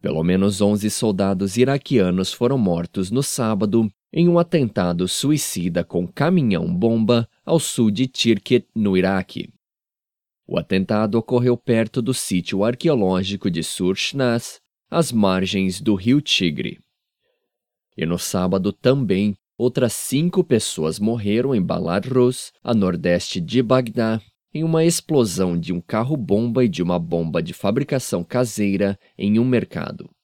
Pelo menos 11 soldados iraquianos foram mortos no sábado em um atentado suicida com caminhão-bomba ao sul de Tirkit, no Iraque. O atentado ocorreu perto do sítio arqueológico de Surshnaz, às margens do rio Tigre. E no sábado também, outras cinco pessoas morreram em Baladrus, a nordeste de Bagdá, em uma explosão de um carro-bomba e de uma bomba de fabricação caseira em um mercado.